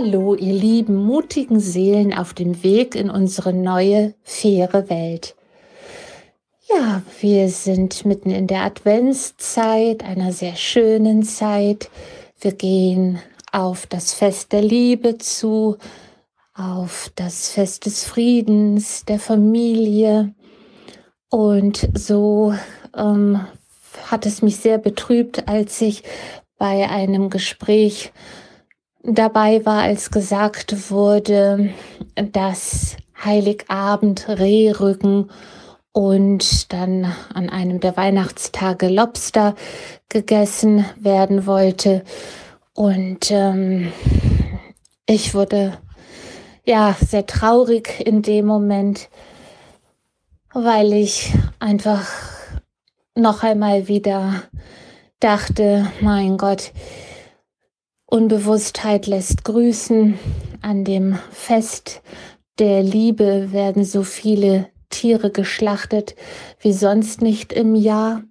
Hallo, ihr lieben, mutigen Seelen auf dem Weg in unsere neue, faire Welt. Ja, wir sind mitten in der Adventszeit, einer sehr schönen Zeit. Wir gehen auf das Fest der Liebe zu, auf das Fest des Friedens, der Familie. Und so ähm, hat es mich sehr betrübt, als ich bei einem Gespräch dabei war, als gesagt wurde, dass Heiligabend Rehrücken und dann an einem der Weihnachtstage Lobster gegessen werden wollte. Und ähm, ich wurde ja sehr traurig in dem Moment, weil ich einfach noch einmal wieder dachte, mein Gott, Unbewusstheit lässt grüßen. An dem Fest der Liebe werden so viele Tiere geschlachtet wie sonst nicht im Jahr.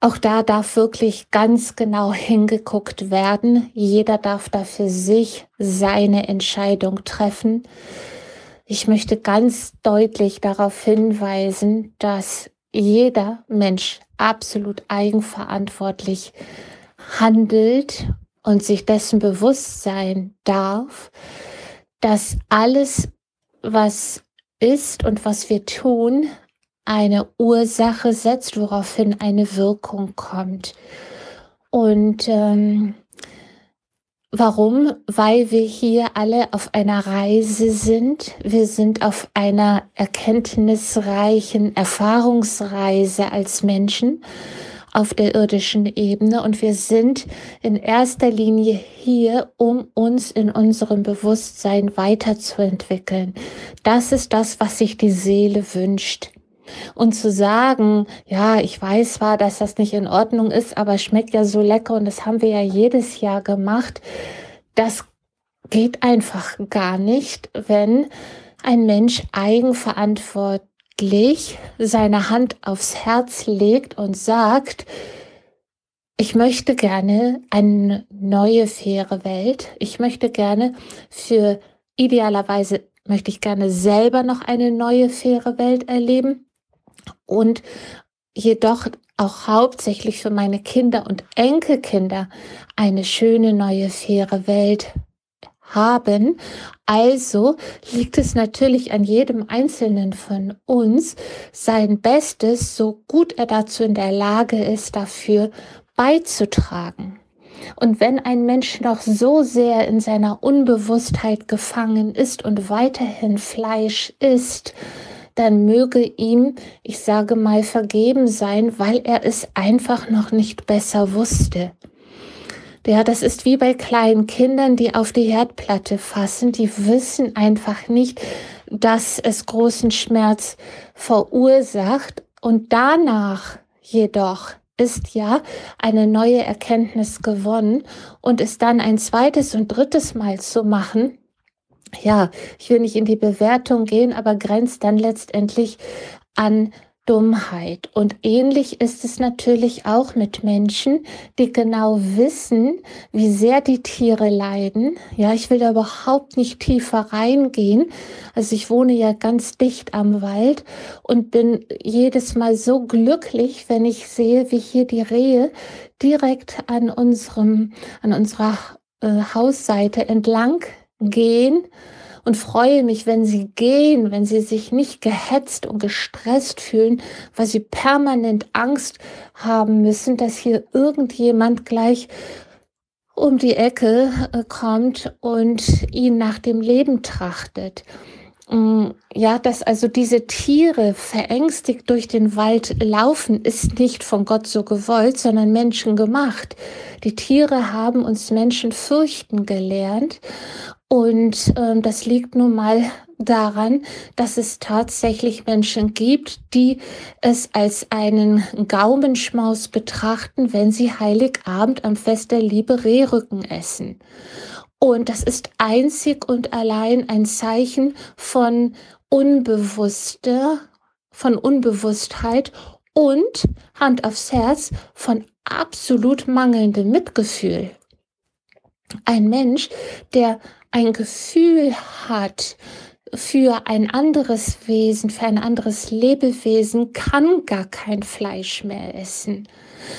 Auch da darf wirklich ganz genau hingeguckt werden. Jeder darf da für sich seine Entscheidung treffen. Ich möchte ganz deutlich darauf hinweisen, dass jeder Mensch absolut eigenverantwortlich handelt und sich dessen bewusst sein darf, dass alles, was ist und was wir tun, eine Ursache setzt, woraufhin eine Wirkung kommt. Und ähm, warum? Weil wir hier alle auf einer Reise sind. Wir sind auf einer erkenntnisreichen Erfahrungsreise als Menschen auf der irdischen Ebene und wir sind in erster Linie hier, um uns in unserem Bewusstsein weiterzuentwickeln. Das ist das, was sich die Seele wünscht. Und zu sagen, ja, ich weiß zwar, dass das nicht in Ordnung ist, aber schmeckt ja so lecker und das haben wir ja jedes Jahr gemacht, das geht einfach gar nicht, wenn ein Mensch eigenverantwortlich wirklich seine Hand aufs Herz legt und sagt, ich möchte gerne eine neue, faire Welt. Ich möchte gerne für idealerweise möchte ich gerne selber noch eine neue, faire Welt erleben und jedoch auch hauptsächlich für meine Kinder und Enkelkinder eine schöne, neue, faire Welt haben. Also liegt es natürlich an jedem Einzelnen von uns, sein Bestes, so gut er dazu in der Lage ist, dafür beizutragen. Und wenn ein Mensch noch so sehr in seiner Unbewusstheit gefangen ist und weiterhin Fleisch isst, dann möge ihm, ich sage mal, vergeben sein, weil er es einfach noch nicht besser wusste. Ja, das ist wie bei kleinen Kindern, die auf die Herdplatte fassen. Die wissen einfach nicht, dass es großen Schmerz verursacht. Und danach jedoch ist ja eine neue Erkenntnis gewonnen und es dann ein zweites und drittes Mal zu machen, ja, ich will nicht in die Bewertung gehen, aber grenzt dann letztendlich an Dummheit. Und ähnlich ist es natürlich auch mit Menschen, die genau wissen, wie sehr die Tiere leiden. Ja, ich will da überhaupt nicht tiefer reingehen. Also ich wohne ja ganz dicht am Wald und bin jedes Mal so glücklich, wenn ich sehe, wie hier die Rehe direkt an unserem, an unserer äh, Hausseite entlang gehen und freue mich, wenn sie gehen, wenn sie sich nicht gehetzt und gestresst fühlen, weil sie permanent Angst haben müssen, dass hier irgendjemand gleich um die Ecke äh, kommt und ihn nach dem Leben trachtet. Mm, ja, dass also diese Tiere verängstigt durch den Wald laufen, ist nicht von Gott so gewollt, sondern Menschen gemacht. Die Tiere haben uns Menschen fürchten gelernt und ähm, das liegt nun mal daran, dass es tatsächlich Menschen gibt, die es als einen Gaumenschmaus betrachten, wenn sie Heiligabend am Fest der Liebe Rehrücken essen. Und das ist einzig und allein ein Zeichen von unbewusster, von Unbewusstheit und Hand aufs Herz von absolut mangelndem Mitgefühl. Ein Mensch, der ein Gefühl hat für ein anderes Wesen, für ein anderes Lebewesen, kann gar kein Fleisch mehr essen.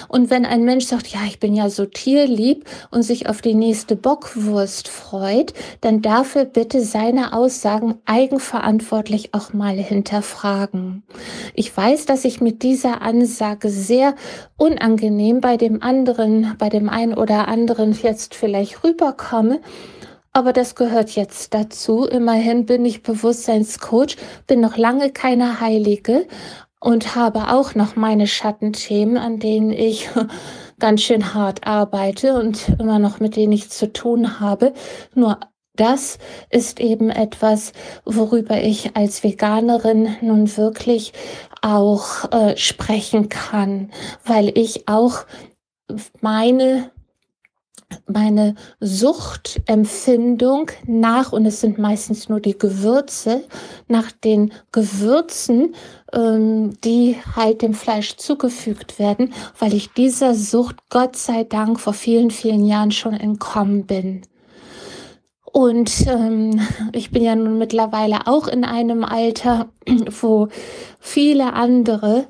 Und wenn ein Mensch sagt, ja, ich bin ja so tierlieb und sich auf die nächste Bockwurst freut, dann darf er bitte seine Aussagen eigenverantwortlich auch mal hinterfragen. Ich weiß, dass ich mit dieser Ansage sehr unangenehm bei dem anderen, bei dem einen oder anderen jetzt vielleicht rüberkomme. Aber das gehört jetzt dazu. Immerhin bin ich Bewusstseinscoach, bin noch lange keine Heilige, und habe auch noch meine Schattenthemen, an denen ich ganz schön hart arbeite und immer noch mit denen ich zu tun habe. Nur das ist eben etwas, worüber ich als Veganerin nun wirklich auch äh, sprechen kann, weil ich auch meine meine Suchtempfindung nach, und es sind meistens nur die Gewürze, nach den Gewürzen, ähm, die halt dem Fleisch zugefügt werden, weil ich dieser Sucht Gott sei Dank vor vielen, vielen Jahren schon entkommen bin. Und ähm, ich bin ja nun mittlerweile auch in einem Alter, wo viele andere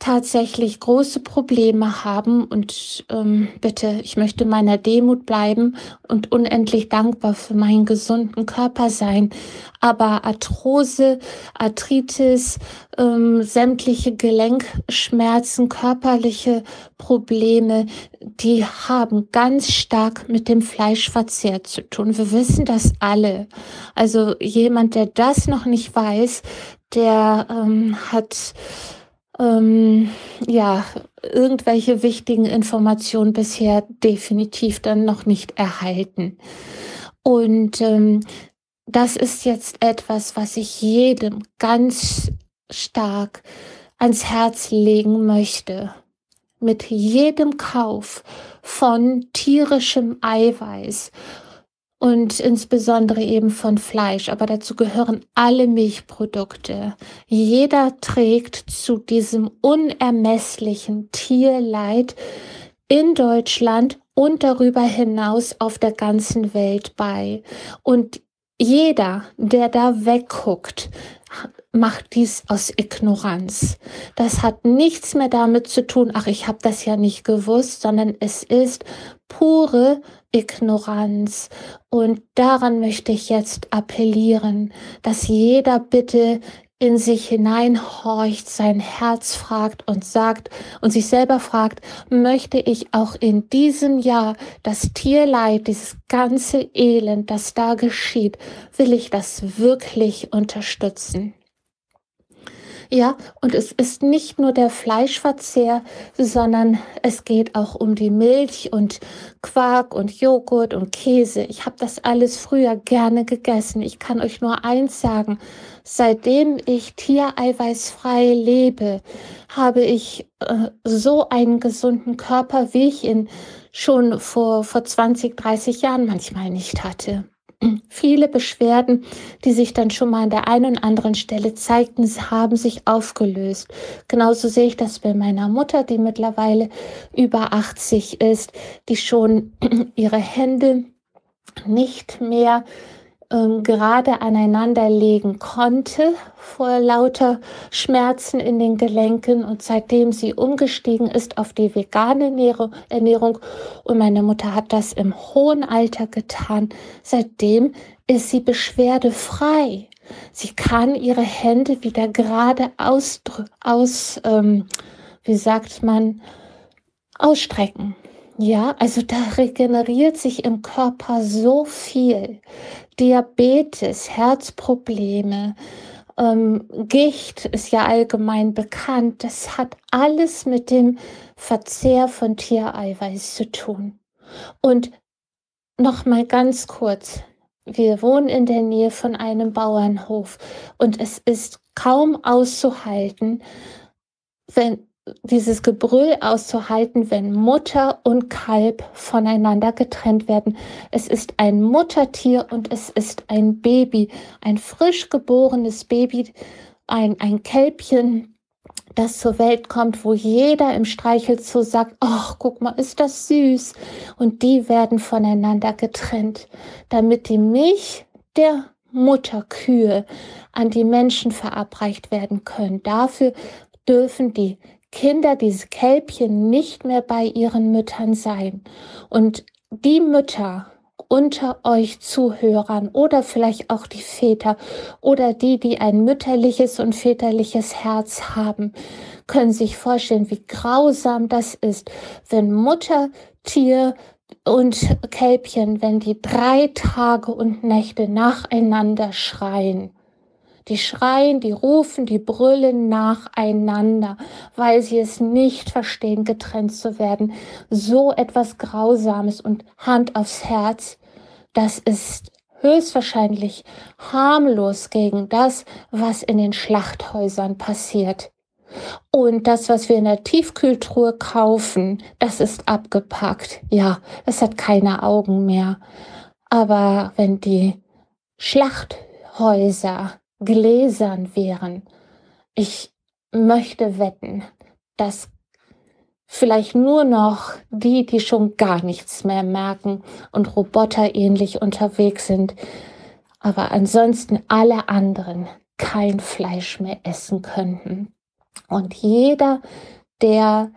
tatsächlich große Probleme haben und ähm, bitte, ich möchte meiner Demut bleiben und unendlich dankbar für meinen gesunden Körper sein. Aber Arthrose, Arthritis, ähm, sämtliche Gelenkschmerzen, körperliche Probleme, die haben ganz stark mit dem Fleischverzehr zu tun. Wir wissen das alle. Also jemand, der das noch nicht weiß, der ähm, hat ähm, ja, irgendwelche wichtigen Informationen bisher definitiv dann noch nicht erhalten. Und ähm, das ist jetzt etwas, was ich jedem ganz stark ans Herz legen möchte. Mit jedem Kauf von tierischem Eiweiß und insbesondere eben von Fleisch. Aber dazu gehören alle Milchprodukte. Jeder trägt zu diesem unermesslichen Tierleid in Deutschland und darüber hinaus auf der ganzen Welt bei. Und jeder, der da wegguckt, macht dies aus Ignoranz. Das hat nichts mehr damit zu tun, ach, ich habe das ja nicht gewusst, sondern es ist pure Ignoranz. Und daran möchte ich jetzt appellieren, dass jeder bitte in sich hineinhorcht, sein Herz fragt und sagt und sich selber fragt, möchte ich auch in diesem Jahr das Tierleid, dieses ganze Elend, das da geschieht, will ich das wirklich unterstützen? Ja, und es ist nicht nur der Fleischverzehr, sondern es geht auch um die Milch und Quark und Joghurt und Käse. Ich habe das alles früher gerne gegessen. Ich kann euch nur eins sagen, seitdem ich tiereiweißfrei lebe, habe ich äh, so einen gesunden Körper, wie ich ihn schon vor, vor 20, 30 Jahren manchmal nicht hatte. Viele Beschwerden, die sich dann schon mal an der einen und anderen Stelle zeigten, haben sich aufgelöst. Genauso sehe ich das bei meiner Mutter, die mittlerweile über 80 ist, die schon ihre Hände nicht mehr ähm, gerade aneinander legen konnte vor lauter Schmerzen in den Gelenken und seitdem sie umgestiegen ist auf die vegane Ernährung und meine Mutter hat das im hohen Alter getan, seitdem ist sie beschwerdefrei. Sie kann ihre Hände wieder gerade aus, aus ähm, wie sagt man, ausstrecken. Ja, also da regeneriert sich im Körper so viel. Diabetes, Herzprobleme, ähm, Gicht ist ja allgemein bekannt. Das hat alles mit dem Verzehr von Tiereiweiß zu tun. Und noch mal ganz kurz. Wir wohnen in der Nähe von einem Bauernhof und es ist kaum auszuhalten, wenn dieses Gebrüll auszuhalten, wenn Mutter und Kalb voneinander getrennt werden. Es ist ein Muttertier und es ist ein Baby, ein frisch geborenes Baby, ein, ein Kälbchen, das zur Welt kommt, wo jeder im Streichelzoo sagt, ach, guck mal, ist das süß. Und die werden voneinander getrennt, damit die Milch der Mutterkühe an die Menschen verabreicht werden können. Dafür dürfen die Kinder, diese Kälbchen, nicht mehr bei ihren Müttern sein. Und die Mütter unter euch Zuhörern oder vielleicht auch die Väter oder die, die ein mütterliches und väterliches Herz haben, können sich vorstellen, wie grausam das ist, wenn Mutter, Tier und Kälbchen, wenn die drei Tage und Nächte nacheinander schreien. Die schreien, die rufen, die brüllen nacheinander, weil sie es nicht verstehen, getrennt zu werden. So etwas Grausames und Hand aufs Herz. Das ist höchstwahrscheinlich harmlos gegen das, was in den Schlachthäusern passiert. Und das, was wir in der Tiefkühltruhe kaufen, das ist abgepackt. Ja, es hat keine Augen mehr. Aber wenn die Schlachthäuser gläsern wären, ich möchte wetten, dass vielleicht nur noch die, die schon gar nichts mehr merken und roboterähnlich unterwegs sind, aber ansonsten alle anderen kein Fleisch mehr essen könnten. Und jeder, der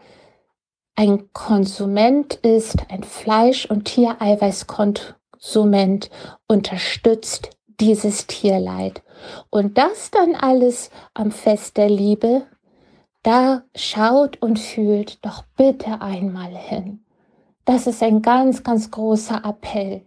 ein Konsument ist, ein Fleisch- und Tiereiweißkonsument, unterstützt dieses Tierleid. Und das dann alles am Fest der Liebe da schaut und fühlt doch bitte einmal hin. Das ist ein ganz, ganz großer Appell.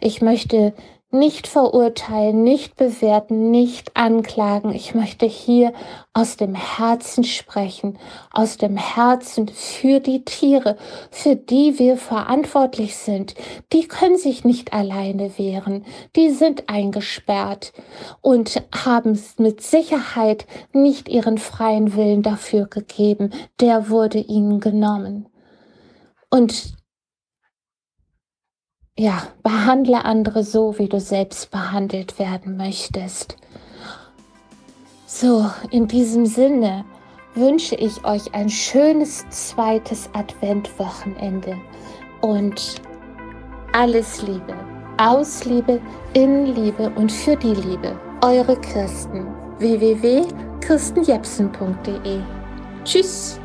Ich möchte nicht verurteilen, nicht bewerten, nicht anklagen. Ich möchte hier aus dem Herzen sprechen, aus dem Herzen für die Tiere, für die wir verantwortlich sind. Die können sich nicht alleine wehren, die sind eingesperrt und haben mit Sicherheit nicht ihren freien Willen dafür gegeben. Der wurde ihnen genommen. Und ja, behandle andere so, wie du selbst behandelt werden möchtest. So, in diesem Sinne wünsche ich euch ein schönes zweites Adventwochenende und alles Liebe, aus Liebe, in Liebe und für die Liebe. Eure Kirsten www.kirstenjepsen.de Tschüss.